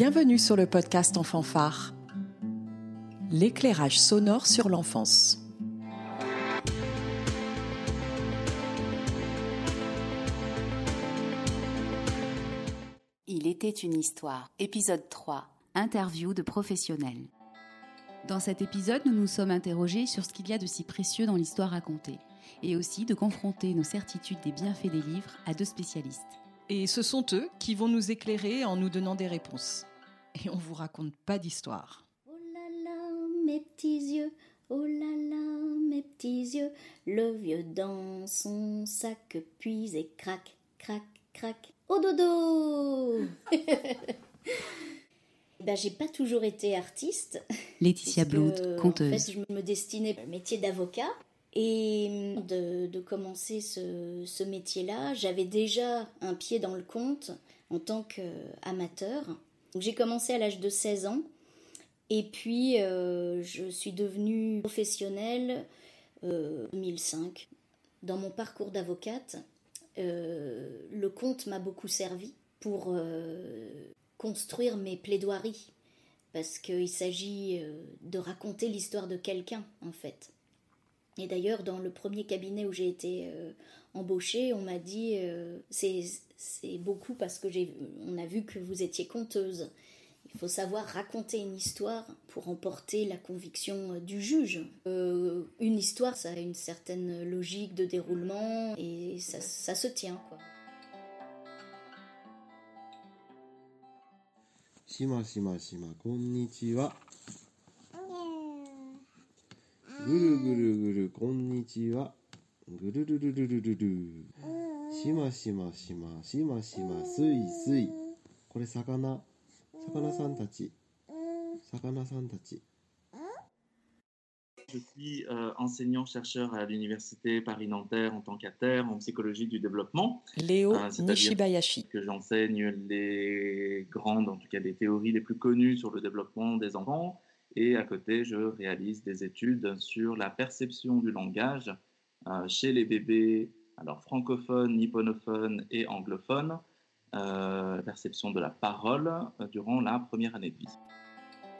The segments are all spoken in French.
Bienvenue sur le podcast En fanfare, l'éclairage sonore sur l'enfance. Il était une histoire, épisode 3, interview de professionnels. Dans cet épisode, nous nous sommes interrogés sur ce qu'il y a de si précieux dans l'histoire racontée, et aussi de confronter nos certitudes des bienfaits des livres à deux spécialistes. Et ce sont eux qui vont nous éclairer en nous donnant des réponses. Et on vous raconte pas d'histoire. Oh là là, mes petits yeux, oh là là, mes petits yeux, le vieux dans son sac puis et crac, crac, crac, au dodo Ben, j'ai pas toujours été artiste. Laetitia Blood, conteuse. En fait, je me destinais au métier d'avocat. Et de, de commencer ce, ce métier-là, j'avais déjà un pied dans le compte en tant qu'amateur. J'ai commencé à l'âge de 16 ans. Et puis, euh, je suis devenue professionnelle euh, 2005. Dans mon parcours d'avocate, euh, le conte m'a beaucoup servi pour construire mes plaidoiries. Parce qu'il s'agit de raconter l'histoire de quelqu'un, en fait. Et d'ailleurs, dans le premier cabinet où j'ai été euh, embauchée, on m'a dit euh, c'est beaucoup parce que on a vu que vous étiez conteuse. Il faut savoir raconter une histoire pour emporter la conviction euh, du juge. Euh, une histoire, ça a une certaine logique de déroulement et ça, ça se tient. ぐるぐるぐるこんにちはぐるるるるるるるしましましましましますいすいこれ魚魚さんたち魚さんたち Je suis euh, enseignant-chercheur à l'université Paris-Nanterre en tant qu'ATER en psychologie du développement, Léo Ah, c'est-à-dire- Nishibayashi. que j'enseigne les grandes, en tout cas des théories les plus connues sur le développement des enfants, et à côté, je réalise des études sur la perception du langage euh, chez les bébés, alors francophones, nipponophones et anglophones, euh, perception de la parole euh, durant la première année de vie.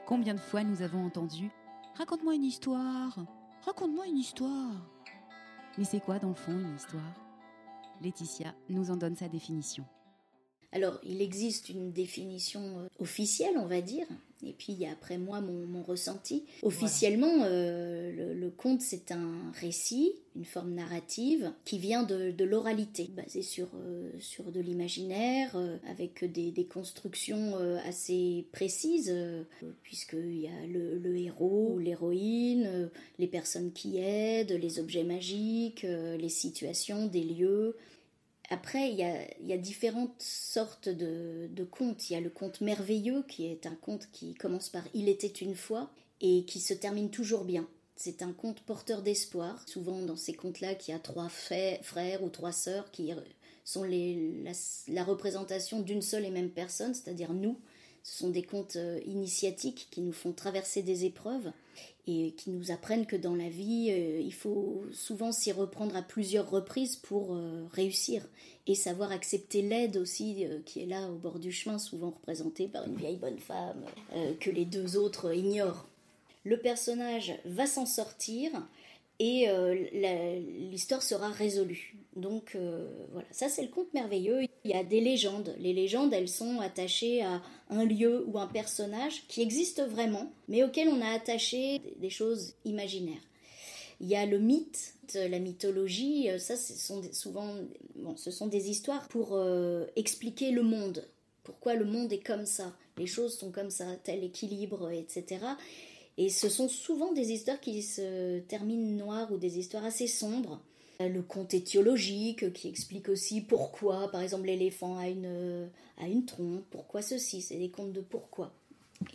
Combien de fois nous avons entendu Raconte-moi une histoire Raconte-moi une histoire Mais c'est quoi dans le fond une histoire? Laetitia nous en donne sa définition. Alors, il existe une définition officielle, on va dire, et puis il y a après moi mon, mon ressenti. Officiellement, euh, le, le conte, c'est un récit, une forme narrative qui vient de, de l'oralité, basée sur, euh, sur de l'imaginaire, euh, avec des, des constructions assez précises, puisqu'il y a le, le héros ou l'héroïne, les personnes qui aident, les objets magiques, les situations, des lieux. Après, il y a, il différentes sortes de, contes. Il y a le conte merveilleux, qui est un conte qui commence par Il était une fois et qui se termine toujours bien. C'est un conte porteur d'espoir. Souvent, dans ces contes-là, qu'il y a trois frères ou trois sœurs qui sont la représentation d'une seule et même personne, c'est-à-dire nous. Ce sont des contes euh, initiatiques qui nous font traverser des épreuves et qui nous apprennent que dans la vie, euh, il faut souvent s'y reprendre à plusieurs reprises pour euh, réussir et savoir accepter l'aide aussi euh, qui est là au bord du chemin, souvent représentée par une vieille bonne femme que les deux autres ignorent. Le personnage va s'en sortir et euh, l'histoire sera résolue. Donc euh, voilà, ça c'est le conte merveilleux. Il y a des légendes. Les légendes, elles sont attachées à un lieu ou un personnage qui existe vraiment, mais auquel on a attaché des- choses imaginaires. Il y a le mythe, la mythologie, euh, ça ce sont souvent bon, ce sont des histoires pour expliquer le monde. Pourquoi le monde est comme ça, les choses sont comme ça, tel équilibre, etc. Et ce sont souvent des histoires qui se terminent noires ou des histoires assez sombres. Euh, Le conte étiologique qui explique aussi pourquoi, par exemple, l'éléphant a une, a une trompe, pourquoi ceci, c'est des contes de pourquoi.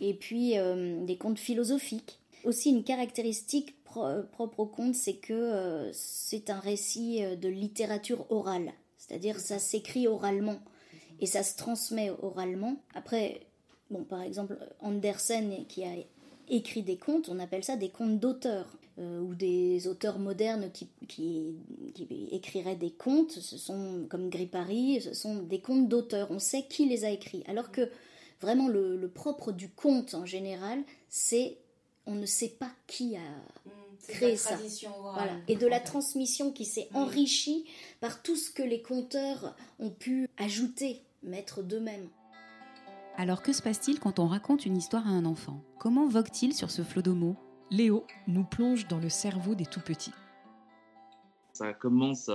Et puis euh, des contes philosophiques. Aussi une caractéristique pro- propre au conte, c'est que euh, c'est un récit de littérature orale. C'est-à-dire ça s'écrit oralement et ça se transmet oralement. Après, bon, par exemple, Andersen qui a écrit des contes, on appelle ça des contes d'auteurs. euh, ou des auteurs modernes qui, qui, qui écriraient des contes, ce sont comme Gripari, ce sont des contes d'auteurs. On sait qui les a écrits. Alors que vraiment le, propre du conte en général, c'est on ne sait pas qui a mmh, créé ça. Voilà. Et de la transmission qui s'est mmh. enrichie par tout ce que les conteurs ont pu ajouter, mettre d'eux-mêmes. Alors que se passe-t-il quand on raconte une histoire à un enfant? Comment vogue-t-il sur ce flot de mots? Léo nous plonge dans le cerveau des tout petits. Ça commence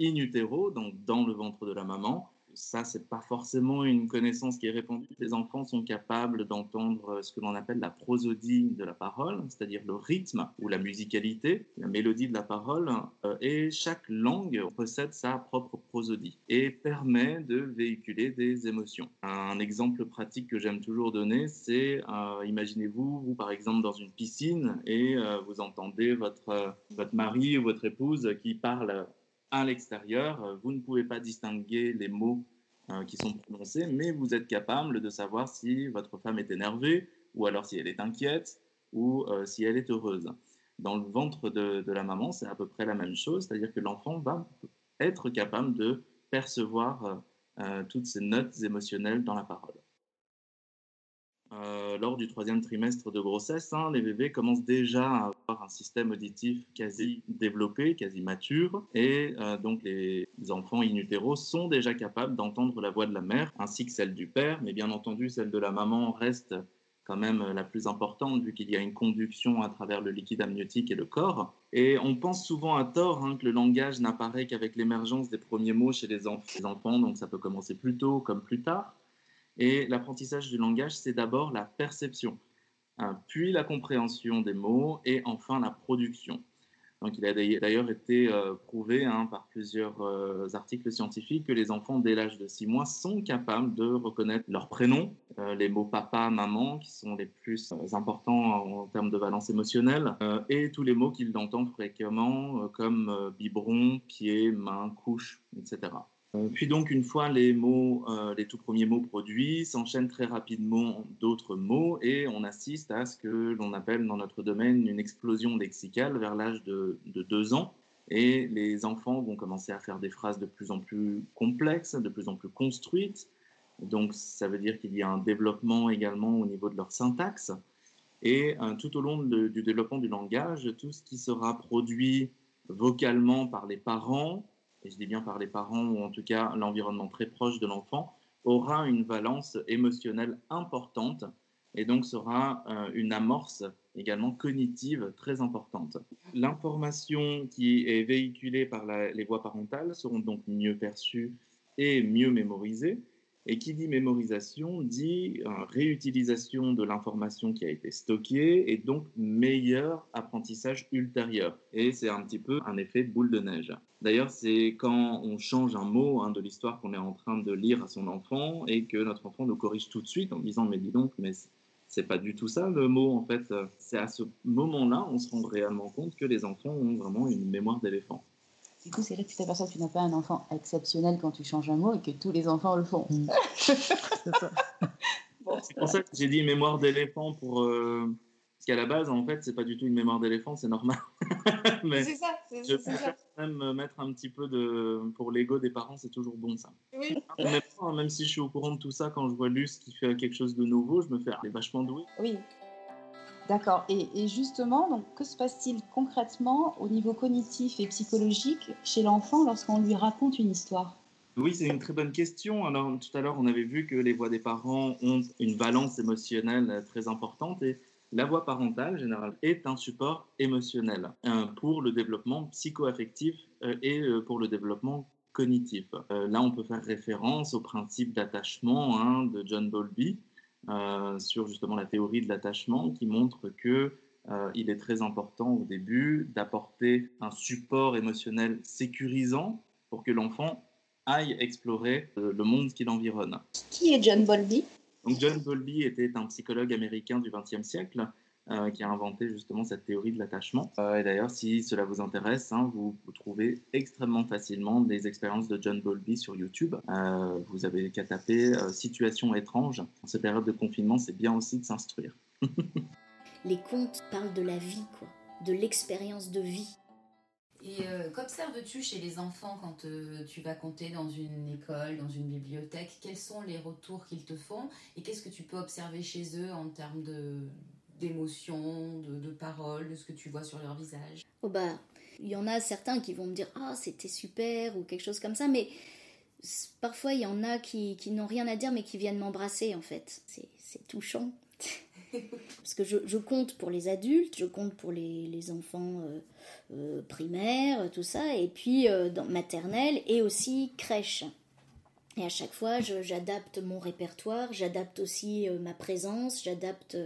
in utero, donc dans le ventre de la maman, ça, c'est pas forcément une connaissance qui est répandue. Les enfants sont capables d'entendre ce que l'on appelle la prosodie de la parole, c'est-à-dire le rythme ou la musicalité, la mélodie de la parole, euh, et chaque langue possède sa propre prosodie et permet de véhiculer des émotions. Un exemple pratique que j'aime toujours donner, c'est euh, imaginez-vous, vous par exemple dans une piscine et euh, vous entendez votre, votre mari ou votre épouse qui parle à l'extérieur, euh, vous ne pouvez pas distinguer les mots euh, qui sont prononcés, mais vous êtes capable de savoir si votre femme est énervée, ou alors si elle est inquiète, ou euh, si elle est heureuse. Dans le ventre de, de la maman, c'est à peu près la même chose, c'est-à-dire que l'enfant va être capable de percevoir toutes ces notes émotionnelles dans la parole. Euh, lors du troisième trimestre de grossesse, hein, les bébés commencent déjà à avoir un système auditif quasi développé, quasi mature, et euh, donc les enfants in utero sont déjà capables d'entendre la voix de la mère ainsi que celle du père, mais bien entendu celle de la maman reste quand même la plus importante vu qu'il y a une conduction à travers le liquide amniotique et le corps. Et on pense souvent à tort hein, que le langage n'apparaît qu'avec l'émergence des premiers mots chez les, les enfants, donc ça peut commencer plus tôt comme plus tard. Et l'apprentissage du langage, c'est d'abord la perception, hein, puis la compréhension des mots et enfin la production. Donc, il a d'ailleurs été euh, prouvé hein, par plusieurs euh, articles scientifiques que les enfants dès l'âge de 6 mois sont capables de reconnaître leurs prénoms, euh, les mots papa, maman, qui sont les plus importants en, termes de valence émotionnelle, et tous les mots qu'ils entendent fréquemment, comme biberon, pied, main, couche, etc. Puis donc, une fois les mots, euh, les tout premiers mots produits, s'enchaînent très rapidement d'autres mots et on assiste à ce que l'on appelle dans notre domaine une explosion lexicale vers l'âge de, de deux ans. Et les enfants vont commencer à faire des phrases de plus en plus complexes, de plus en plus construites. Donc, ça veut dire qu'il y a un développement également au niveau de leur syntaxe. Et euh, tout au long du développement du langage, tout ce qui sera produit vocalement par les parents, et je dis bien par les parents ou en tout cas l'environnement très proche de l'enfant, aura une valence émotionnelle importante et donc sera euh, une amorce également cognitive très importante. L'information qui est véhiculée par les voies parentales seront donc mieux perçues et mieux mémorisées et qui dit mémorisation dit euh, réutilisation de l'information qui a été stockée et donc meilleur apprentissage ultérieur. Et c'est un petit peu un effet boule de neige. D'ailleurs, c'est quand on change un mot hein, de l'histoire qu'on est en train de lire à son enfant et que notre enfant nous corrige tout de suite en disant mais dis donc, mais c'est pas du tout ça le mot en fait. C'est à ce moment-là on se rend réellement compte que les enfants ont vraiment une mémoire d'éléphant. Du coup, c'est là que tu t'aperçois que tu n'as pas un enfant exceptionnel quand tu changes un mot et que tous les enfants le font. Mm. c'est pour ça que j'ai dit mémoire d'éléphant pour. Euh, parce qu'à la base, en fait, c'est pas du tout une mémoire d'éléphant, c'est normal. Mais c'est ça, c'est je préfère même mettre un petit peu de. Pour l'ego des parents, c'est toujours bon ça. Oui. Même, même, si je suis au courant de tout ça, quand je vois Luce qui fait quelque chose de nouveau, je me fais, ah, elle est vachement douée. Oui, D'accord. Et, justement, donc, que se passe-t-il concrètement au niveau cognitif et psychologique chez l'enfant lorsqu'on lui raconte une histoire? Oui, c'est une très bonne question. Alors, tout à l'heure, on avait vu que les voix des parents ont une valence émotionnelle très importante et la voix parentale, généralement, est un support émotionnel euh, pour le développement psycho-affectif euh, et euh, pour le développement cognitif. Là, on peut faire référence au principe d'attachement hein, de John Bowlby, euh, sur justement la théorie de l'attachement qui montre que euh, il est très important au début d'apporter un support émotionnel sécurisant pour que l'enfant aille explorer euh, le monde qui l'environne. Qui est John Bowlby? Donc John Bowlby était un psychologue américain du XXe siècle euh, qui a inventé justement cette théorie de l'attachement. Euh, et d'ailleurs, si cela vous intéresse, hein, vous, trouvez extrêmement facilement des expériences de John Bowlby sur YouTube. Euh, vous avez qu'à taper situation étrange. En cette période de confinement, c'est bien aussi de s'instruire. Les contes parlent de la vie, quoi, de l'expérience de vie. Et euh, qu'observes-tu chez les enfants quand tu vas compter dans une école, dans une bibliothèque? Quels sont les retours qu'ils te font? Et qu'est-ce que tu peux observer chez eux en termes de d'émotions, de, paroles, de ce que tu vois sur leur visage Oh bah, il y en a certains qui vont me dire ah c'était super ou quelque chose comme ça, mais parfois il y en a qui, qui n'ont rien à dire mais qui viennent m'embrasser en fait. C'est touchant. Parce que je, compte pour les adultes, je compte pour les, enfants euh, euh, primaires, tout ça, et puis euh, dans maternelle et aussi crèche. Et à chaque fois, j'adapte mon répertoire, j'adapte aussi ma présence, j'adapte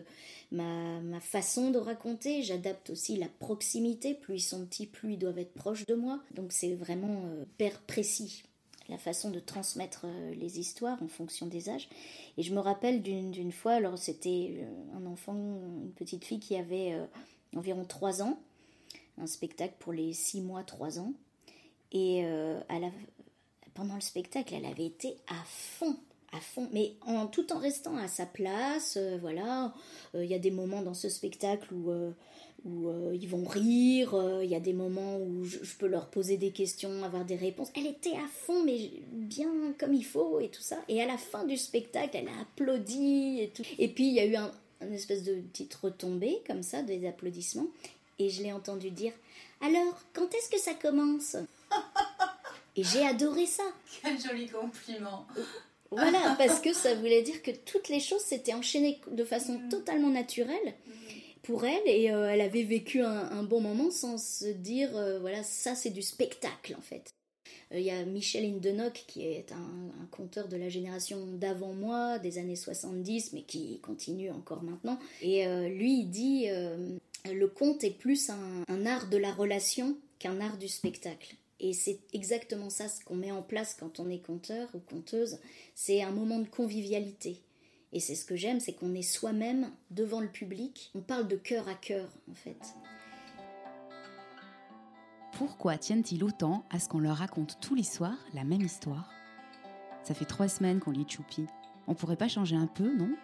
ma, ma, façon de raconter, j'adapte aussi la proximité. Plus ils sont petits, plus ils doivent être proches de moi. Donc c'est vraiment père précis la façon de transmettre euh, les histoires en fonction des âges. Et je me rappelle d'une fois, alors c'était euh, un enfant, une petite fille qui avait euh, environ 3 ans, un spectacle pour les 6 mois, 3 ans. Et pendant le spectacle, elle avait été à fond à fond, mais en, tout en restant à sa place. voilà, il y a des moments dans ce spectacle où euh, ils vont rire, euh, il y a des moments où je, peux leur poser des questions, avoir des réponses. Elle était à fond, mais bien comme il faut et tout ça. Et à la fin du spectacle, elle a applaudi. Et puis il y a eu un, espèce de petite retombée comme ça, des applaudissements. Et je l'ai entendu dire Alors, quand est-ce que ça commence? Et j'ai adoré ça. Quel joli compliment. Voilà, parce que ça voulait dire que toutes les choses s'étaient enchaînées de façon mm. totalement naturelle. Mm pour elle et euh, elle avait vécu un, bon moment sans se dire euh, voilà ça c'est du spectacle en fait. Euh, il y a Michel Indenock qui est un, conteur de la génération d'avant moi, des années 70, mais qui continue encore maintenant. Et lui, il dit le conte est plus un, un art de la relation qu'un art du spectacle. Et c'est exactement ça ce qu'on met en place quand on est conteur ou conteuse. C'est un moment de convivialité. Et c'est ce que j'aime, c'est qu'on est, soi-même devant le public. On parle de cœur à cœur, en fait. Pourquoi tiennent-ils autant à ce qu'on leur raconte tous les soirs la même histoire? Ça fait trois semaines qu'on lit Choupi. On pourrait pas changer un peu, non?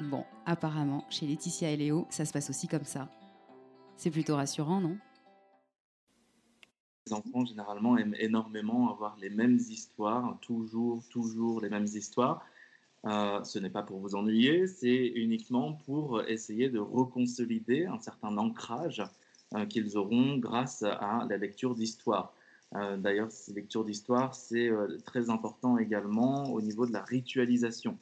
Bon, apparemment, chez Laetitia et Léo, ça se passe aussi comme ça. C'est plutôt rassurant, non? Les enfants, généralement, aiment énormément avoir les mêmes histoires, toujours, toujours les mêmes histoires. Euh, ce n'est pas pour vous ennuyer, c'est uniquement pour essayer de reconsolider un certain ancrage euh, qu'ils auront grâce à la lecture d'histoire. Euh, d'ailleurs, ces lectures d'histoire, c'est très important également au niveau de la ritualisation.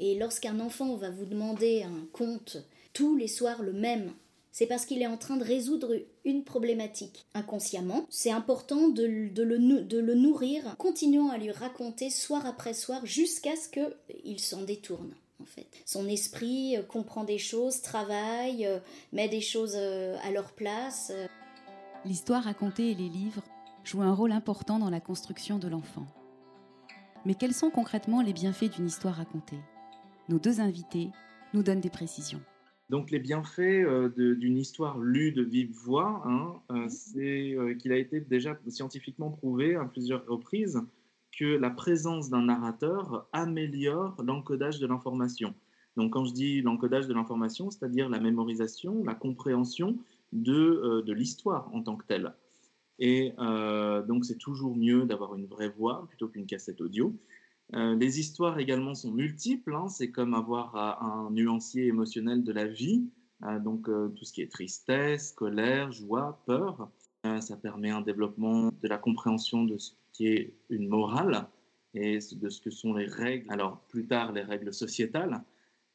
Et lorsqu'un enfant va vous demander un conte tous les soirs le même, c'est parce qu'il est en train de résoudre une problématique inconsciemment. C'est important de, le, nourrir, continuant à lui raconter soir après soir jusqu'à ce qu'il s'en détourne. En fait. Son esprit euh, comprend des choses, travaille, euh, met des choses euh, à leur place. L'histoire racontée et les livres jouent un rôle important dans la construction de l'enfant. Mais quels sont concrètement les bienfaits d'une histoire racontée? Nos deux invités nous donnent des précisions. Donc les bienfaits euh, d'une histoire lue de vive voix, hein, euh, mhm. c'est euh, qu'il a été déjà scientifiquement prouvé à plusieurs reprises que la présence d'un narrateur améliore l'encodage de l'information. Donc quand je dis l'encodage de l'information, c'est-à-dire la mémorisation, la compréhension de, de l'histoire en tant que telle. Et donc c'est toujours mieux d'avoir une vraie voix plutôt qu'une cassette audio. Euh, les histoires également sont multiples, hein. c'est comme avoir euh, un nuancier émotionnel de la vie, euh, donc tout ce qui est tristesse, colère, joie, peur. ça permet un développement de la compréhension de ce qui est une morale et de ce que sont les règles, alors plus tard les règles sociétales,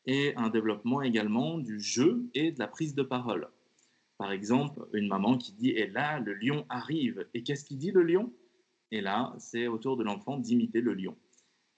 et un développement également du jeu et de la prise de parole. Par exemple, une maman qui dit Et là, le lion arrive. Et qu'est-ce qu'il dit le lion? Et là, c'est au tour de l'enfant d'imiter le lion.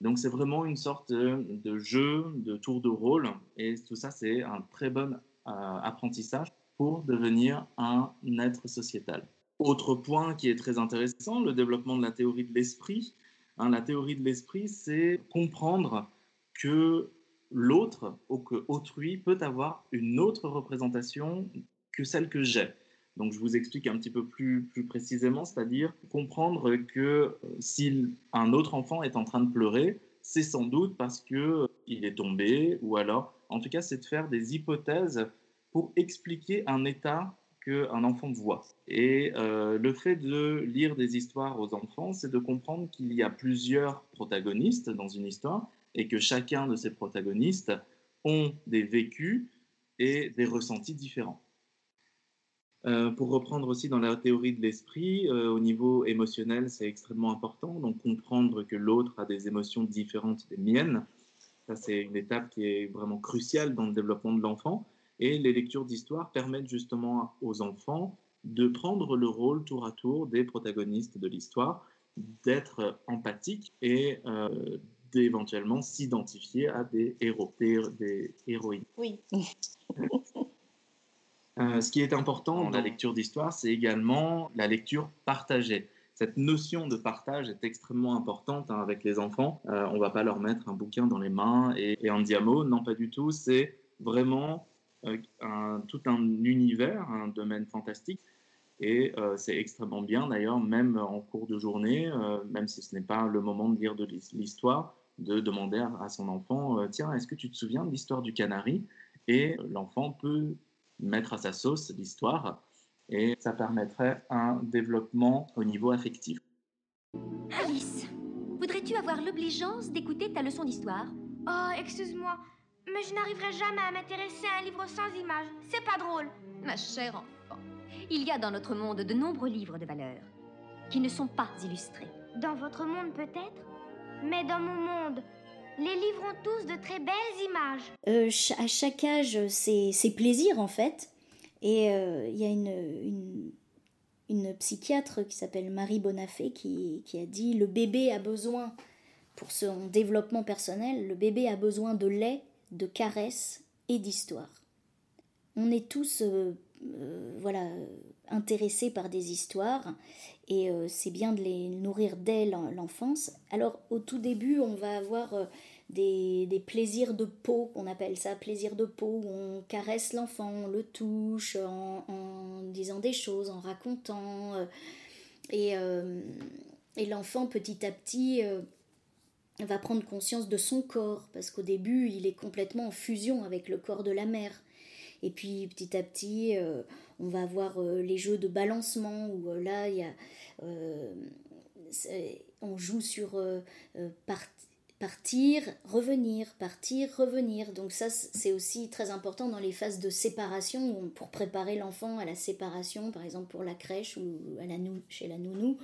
Donc c'est vraiment une sorte de, jeu, de tour de rôle, et tout ça c'est un très bon euh, apprentissage pour devenir un être sociétal. Autre point qui est très intéressant, le développement de la théorie de l'esprit. Hein, la théorie de l'esprit, c'est comprendre que l'autre ou que autrui peut avoir une autre représentation que celle que j'ai. Donc je vous explique un petit peu plus, plus précisément, c'est-à-dire comprendre que euh, si un autre enfant est en train de pleurer, c'est sans doute parce qu'il euh, est tombé, ou alors, en tout cas, c'est de faire des hypothèses pour expliquer un état qu'un enfant voit. Et euh, le fait de lire des histoires aux enfants, c'est de comprendre qu'il y a plusieurs protagonistes dans une histoire et que chacun de ces protagonistes ont des vécus et des ressentis différents. Euh, pour reprendre aussi dans la théorie de l'esprit, euh, au niveau émotionnel, c'est extrêmement important. Donc comprendre que l'autre a des émotions différentes des miennes, ça c'est une étape qui est vraiment cruciale dans le développement de l'enfant. Et les lectures d'histoire permettent justement aux enfants de prendre le rôle tour à tour des protagonistes de l'histoire, d'être empathiques et euh, d'éventuellement s'identifier à des héros, des, héroïnes. Oui. Euh, ce qui est important dans la lecture d'histoire, c'est également la lecture partagée. Cette notion de partage est extrêmement importante hein, avec les enfants. Euh, on ne va pas leur mettre un bouquin dans les mains et, et un diamo, non pas du tout. C'est vraiment un, tout un univers, un domaine fantastique. Et euh, c'est extrêmement bien d'ailleurs, même en cours de journée, euh, même si ce n'est pas le moment de lire de l'histoire, de demander à, son enfant, euh, tiens, est-ce que tu te souviens de l'histoire du canari? Et l'enfant peut mettre à sa sauce l'histoire et ça permettrait un développement au niveau affectif. Alice, voudrais-tu avoir l'obligeance d'écouter ta leçon d'histoire? Oh, excuse-moi, mais je n'arriverai jamais à m'intéresser à un livre sans images. C'est pas drôle. Ma chère enfant, il y a dans notre monde de nombreux livres de valeur qui ne sont pas illustrés. Dans votre monde peut-être? Mais dans mon monde, les livres ont tous de très belles images. Euh, à chaque âge, c'est plaisir en fait. Et euh, il y a une, une, psychiatre qui s'appelle Marie Bonafé qui, qui a dit le bébé a besoin, pour son développement personnel, le bébé a besoin de lait de caresses et d'histoires. On est tous euh, euh, voilà, intéressés par des histoires et euh, c'est bien de les nourrir dès l'enfance. Alors au tout début, on va avoir des, plaisirs de peau, on appelle ça plaisir de peau, où on caresse l'enfant, on le touche en, disant des choses, en racontant. et, et l'enfant petit à petit va prendre conscience de son corps, parce qu'au début, il est complètement en fusion avec le corps de la mère. Et puis petit à petit, euh, on va avoir euh, les jeux de balancement, où euh, là, y a, on joue sur partir, revenir, partir, revenir. Donc ça, c'est aussi très important dans les phases de séparation, pour préparer l'enfant à la séparation, par exemple pour la crèche ou à la chez la nounou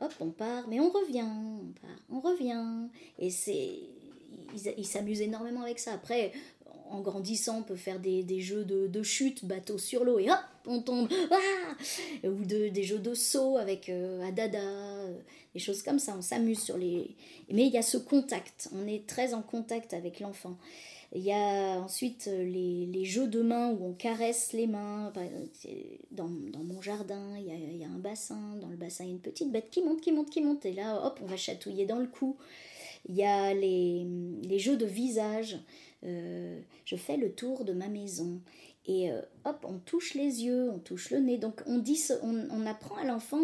hop, on part, mais on revient, on part, on revient. Et c'est. Ils s'amusent énormément avec ça. Après, en grandissant, on peut faire des, jeux de, chute, bateau sur l'eau, et hop, on tombe. Ah Ou de, des jeux de saut avec euh, Adada, euh, des choses comme ça. On s'amuse sur les. Mais il y a ce contact. On est très en contact avec l'enfant. Il y a ensuite euh, les, jeux de mains où on caresse les mains. Dans, dans mon jardin, il y, a, il y, a, un bassin. Dans le bassin, il y a une petite bête qui monte, qui monte, qui monte. Et là, hop, on va chatouiller dans le cou. Il y a les, les jeux de visage. Euh, je fais le tour de ma maison. Et euh, hop, on touche les yeux, on touche le nez. Donc on, dit, on, on apprend à l'enfant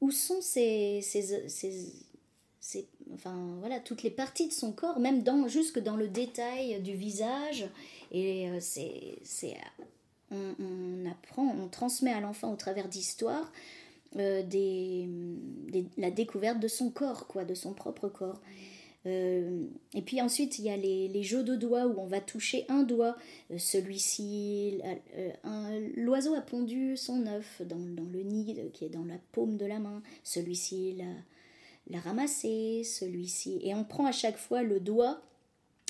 où sont ces, enfin voilà toutes les parties de son corps même dans jusque dans le détail du visage et euh, c'est c'est on, apprend on transmet à l'enfant au travers d'histoires euh, la découverte de son corps quoi de son propre corps euh, et puis ensuite, il y a les, jeux de doigts où on va toucher un doigt. Celui-ci, l'oiseau a pondu son œuf dans, le nid qui est dans la paume de la main. Celui-ci, la, ramasser, celui-ci. Et on prend à chaque fois le doigt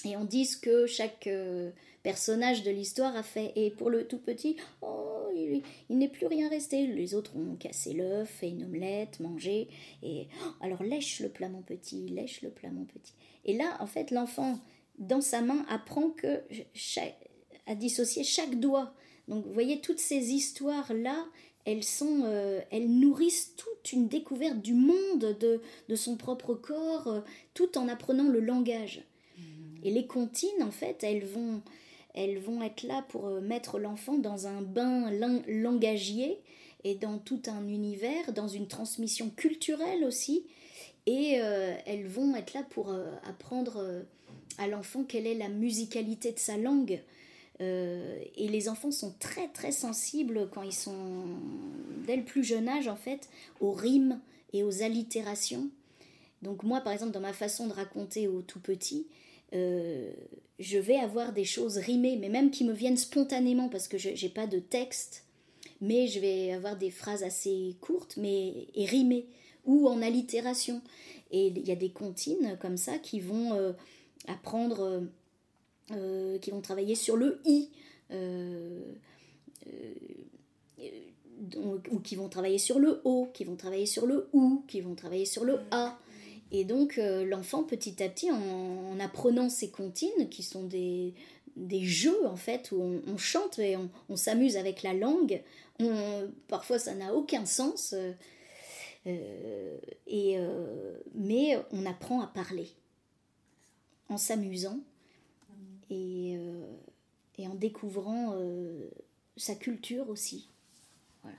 et on dit ce que chaque euh, personnage de l'histoire a fait. Et pour le tout petit, oh, il, n'est plus rien resté. Les autres ont cassé l'œuf, fait une omelette, mangé. Et oh, alors lèche le plat, mon petit, lèche le plat, mon petit. Et là, en fait, l'enfant, dans sa main, apprend à dissocier chaque doigt. Donc, vous voyez, toutes ces histoires-là, elles, sont, euh, elles nourrissent toute une découverte du monde, de, de son propre corps, euh, tout en apprenant le langage. Et les comptines, en fait, elles vont, elles vont être là pour euh, mettre l'enfant dans un bain langagier et dans tout un univers, dans une transmission culturelle aussi. Et elles vont être là pour apprendre à l'enfant quelle est la musicalité de sa langue. et les enfants sont très très sensibles quand ils sont dès le plus jeune âge en fait aux rimes et aux allitérations. Donc moi par exemple dans ma façon de raconter aux tout petits, je vais avoir des choses rimées, mais même qui me viennent spontanément parce que je n'ai pas de texte, mais je vais avoir des phrases assez courtes mais et rimées ou en allitération. Et il y a des comptines comme ça qui vont euh, apprendre, euh, euh, qui vont travailler sur le i, ou qui vont travailler sur le o, qui vont travailler sur le ou, qui vont travailler sur le a. Et donc l'enfant petit à petit, en, apprenant ces comptines, qui sont des, des jeux en fait, où on, chante et on, s'amuse avec la langue, parfois ça n'a aucun sens. Euh, et, euh, mais on apprend à parler en s'amusant et, euh, et, en découvrant sa culture aussi. Voilà.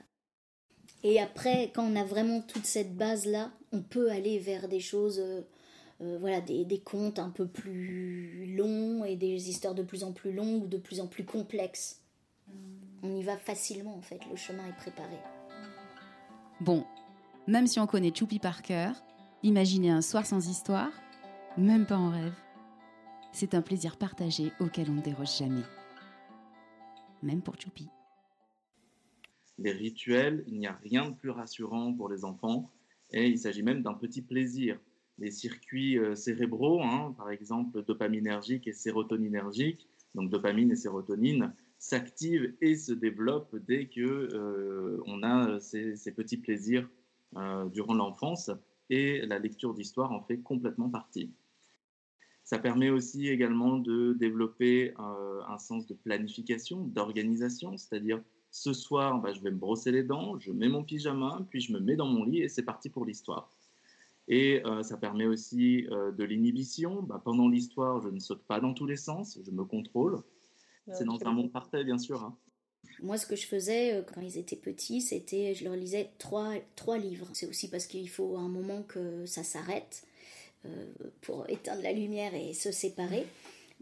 Et après, quand on a vraiment toute cette base-là, on peut aller vers des choses, voilà, des, des, contes un peu plus longs et des histoires de plus en plus longues ou de plus en plus complexes. Mm. On y va facilement en fait, le chemin est préparé. Bon, même si on connaît Choupi par cœur, imaginer un soir sans histoire, même pas en rêve. C'est un plaisir partagé auquel on ne déroge jamais. Même pour Choupi. Les rituels, il n'y a rien de plus rassurant pour les enfants et il s'agit même d'un petit plaisir. Les circuits euh, cérébraux, hein, par exemple dopaminergiques et sérotoninergiques, donc dopamine et sérotonine, s'activent et se développent dès que euh, on a ces, ces petits plaisirs euh, durant l'enfance et la lecture d'histoire en fait complètement partie. Ça permet aussi également de développer euh, un sens de planification, d'organisation, c'est-à-dire ce soir, bah, je vais me brosser les dents, je mets mon pyjama, puis je me mets dans mon lit et c'est parti pour l'histoire. Et euh, ça permet aussi de l'inhibition. Bah, pendant l'histoire, je ne saute pas dans tous les sens, je me contrôle. C'est dans un monde parfait, bien sûr. Hein. Moi, ce que je faisais euh, quand ils étaient petits, c'était je leur lisais trois, trois livres. C'est aussi parce qu'il faut un moment que ça s'arrête euh, pour éteindre la lumière et se séparer.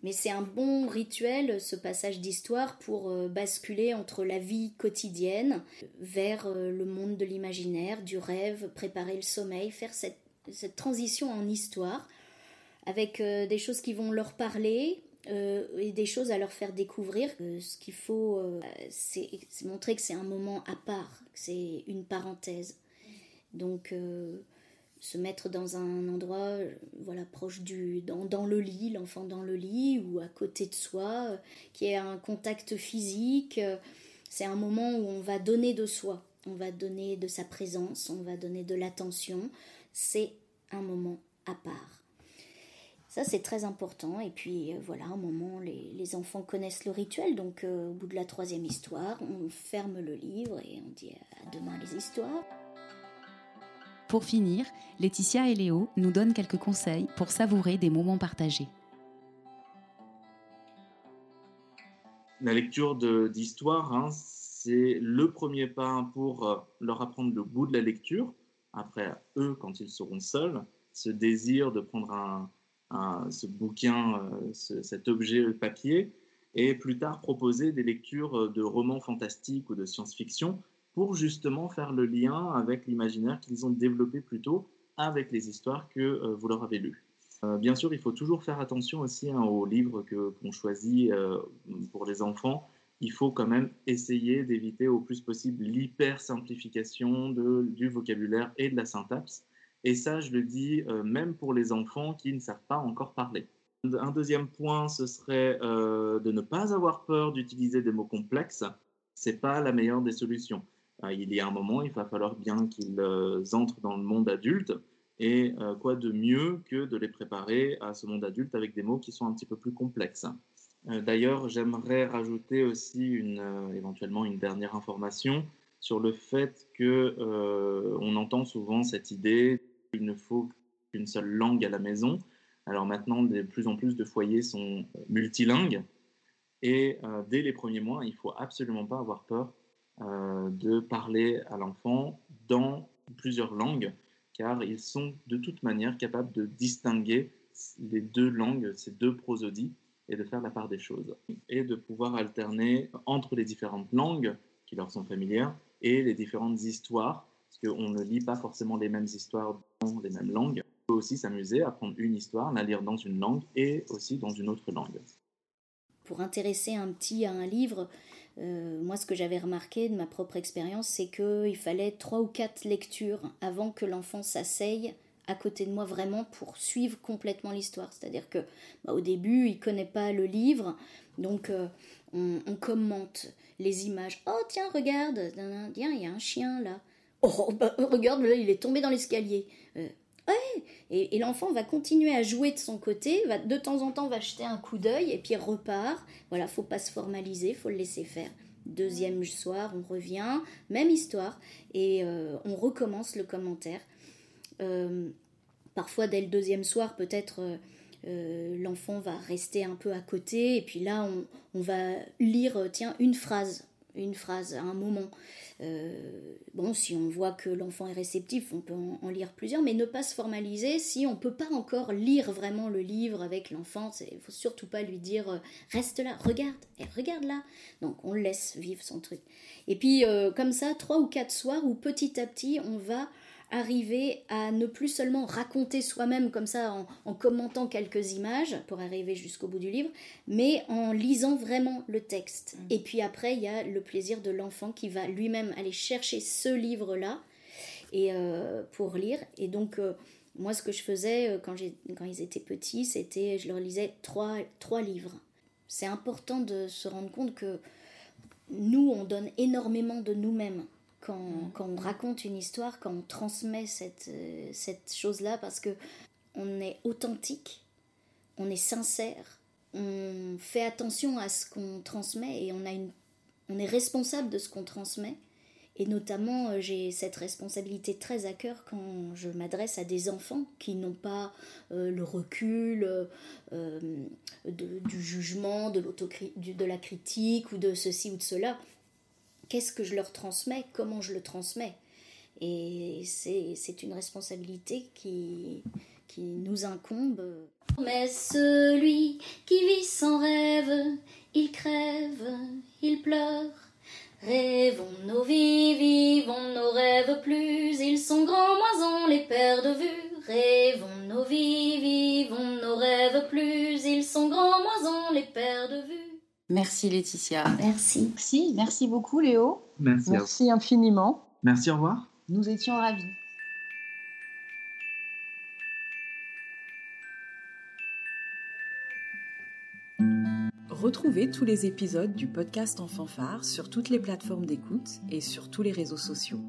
Mais c'est un bon rituel, ce passage d'histoire, pour euh, basculer entre la vie quotidienne vers le monde de l'imaginaire, du rêve, préparer le sommeil, faire cette, transition en histoire, avec des choses qui vont leur parler, euh, et des choses à leur faire découvrir. Euh, ce qu'il faut, euh, c'est montrer que c'est un moment à part, que c'est une parenthèse. Donc, se mettre dans un endroit, voilà, proche du, dans, dans le lit, l'enfant dans le lit ou à côté de soi, qui ait un contact physique. c'est un moment où on va donner de soi, on va donner de sa présence, on va donner de l'attention. C'est un moment à part. Ça, c'est très important. Et puis, euh, voilà, un moment, les, enfants connaissent le rituel. Donc, euh, au bout de la troisième histoire, on ferme le livre et on dit à demain les histoires. Pour finir, Laetitia et Léo nous donnent quelques conseils pour savourer des moments partagés. La lecture d'histoire, hein, c'est le premier pas pour euh, leur apprendre le goût de la lecture. Après, eux, quand ils seront seuls, ce désir de prendre un, ce bouquin, euh, cet objet papier, et plus tard proposer des lectures euh, de romans fantastiques ou de science-fiction pour justement faire le lien avec l'imaginaire qu'ils ont développé plus tôt avec les histoires que euh, vous leur avez lues. bien sûr, il faut toujours faire attention aussi hein, aux livres que qu'on choisit pour les enfants. Il faut quand même essayer d'éviter au plus possible l'hyper simplification du vocabulaire et de la syntaxe et ça, je le dis euh, même pour les enfants qui ne savent pas encore parler. Un deuxième point, ce serait euh, de ne pas avoir peur d'utiliser des mots complexes. C'est pas la meilleure des solutions. Euh, il y a un moment, il va falloir bien qu'ils entrent dans le monde adulte. Et quoi de mieux que de les préparer à ce monde adulte avec des mots qui sont un petit peu plus complexes. D'ailleurs, j'aimerais rajouter aussi une, éventuellement une dernière information sur le fait que on entend souvent cette idée il ne faut qu'une seule langue à la maison. Alors maintenant, de plus en plus de foyers sont multilingues. Et euh, dès les premiers mois, il faut absolument pas avoir peur euh, de parler à l'enfant dans plusieurs langues, car ils sont de toute manière capables de distinguer les deux langues, ces deux prosodies, et de faire la part des choses. Et de pouvoir alterner entre les différentes langues qui leur sont familières et les différentes histoires, parce qu'on ne lit pas forcément les mêmes histoires dans les mêmes langues. On peut aussi s'amuser à prendre une histoire, la lire dans une langue et aussi dans une autre langue. Pour intéresser un petit à un livre, euh, moi ce que j'avais remarqué de ma propre expérience, c'est qu'il fallait trois ou quatre lectures avant que l'enfant s'asseye à côté de moi vraiment pour suivre complètement l'histoire. C'est-à-dire que bah, au début, il connaît pas le livre, donc euh, on, commente les images. Oh tiens, regarde, tiens, il y a un chien là. Oh, bah, regarde, là, il est tombé dans l'escalier. Euh, ouais, et, l'enfant va continuer à jouer de son côté, va, de temps en temps va jeter un coup d'œil et puis repart. Voilà, faut pas se formaliser, faut le laisser faire. Deuxième soir, on revient, même histoire, et euh, on recommence le commentaire. Euh, parfois, dès le deuxième soir, peut-être l'enfant va rester un peu à côté, et puis là, on, on va lire, tiens, une phrase, une phrase à un moment. Euh, bon, si on voit que l'enfant est réceptif, on peut en, lire plusieurs, mais ne pas se formaliser si on ne peut pas encore lire vraiment le livre avec l'enfant. Il faut surtout pas lui dire euh, reste là, regarde, et regarde là. Donc on laisse vivre son truc. Et puis euh, comme ça, trois ou quatre soirs où petit à petit on va arriver à ne plus seulement raconter soi-même comme ça en, commentant quelques images pour arriver jusqu'au bout du livre, mais en lisant vraiment le texte. Mm. Et puis après, il y a le plaisir de l'enfant qui va lui-même aller chercher ce livre-là et euh, pour lire. Et donc euh, moi, ce que je faisais euh, quand, quand ils étaient petits, c'était je leur lisais trois, trois livres. C'est important de se rendre compte que nous, on donne énormément de nous-mêmes Mm. quand, on raconte une histoire, quand on transmet cette, euh, cette chose-là, parce que on est authentique, on est sincère, on fait attention à ce qu'on transmet et on, a une, on est responsable de ce qu'on transmet. Et notamment, euh, j'ai cette responsabilité très à cœur quand je m'adresse à des enfants qui n'ont pas euh, le recul du jugement, de, de la critique ou de ceci ou de cela qu'est-ce que je leur transmets, comment je le transmets. Et c'est une responsabilité qui, qui nous incombe. Mais celui qui vit sans rêve, il crève, il pleure. Rêvons nos vies, vivons nos rêves plus, ils sont grands, moins les perd de vue. Rêvons nos vies, vivons nos rêves plus, ils sont grands, moins les perd de vue. Merci Laetitia. Merci. Merci, merci beaucoup Léo. Merci. Merci infiniment. Merci, au revoir. Nous étions ravis. Retrouvez tous les épisodes du podcast En fanfare sur toutes les plateformes d'écoute et sur tous les réseaux sociaux.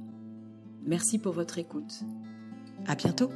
Merci pour votre écoute. À bientôt.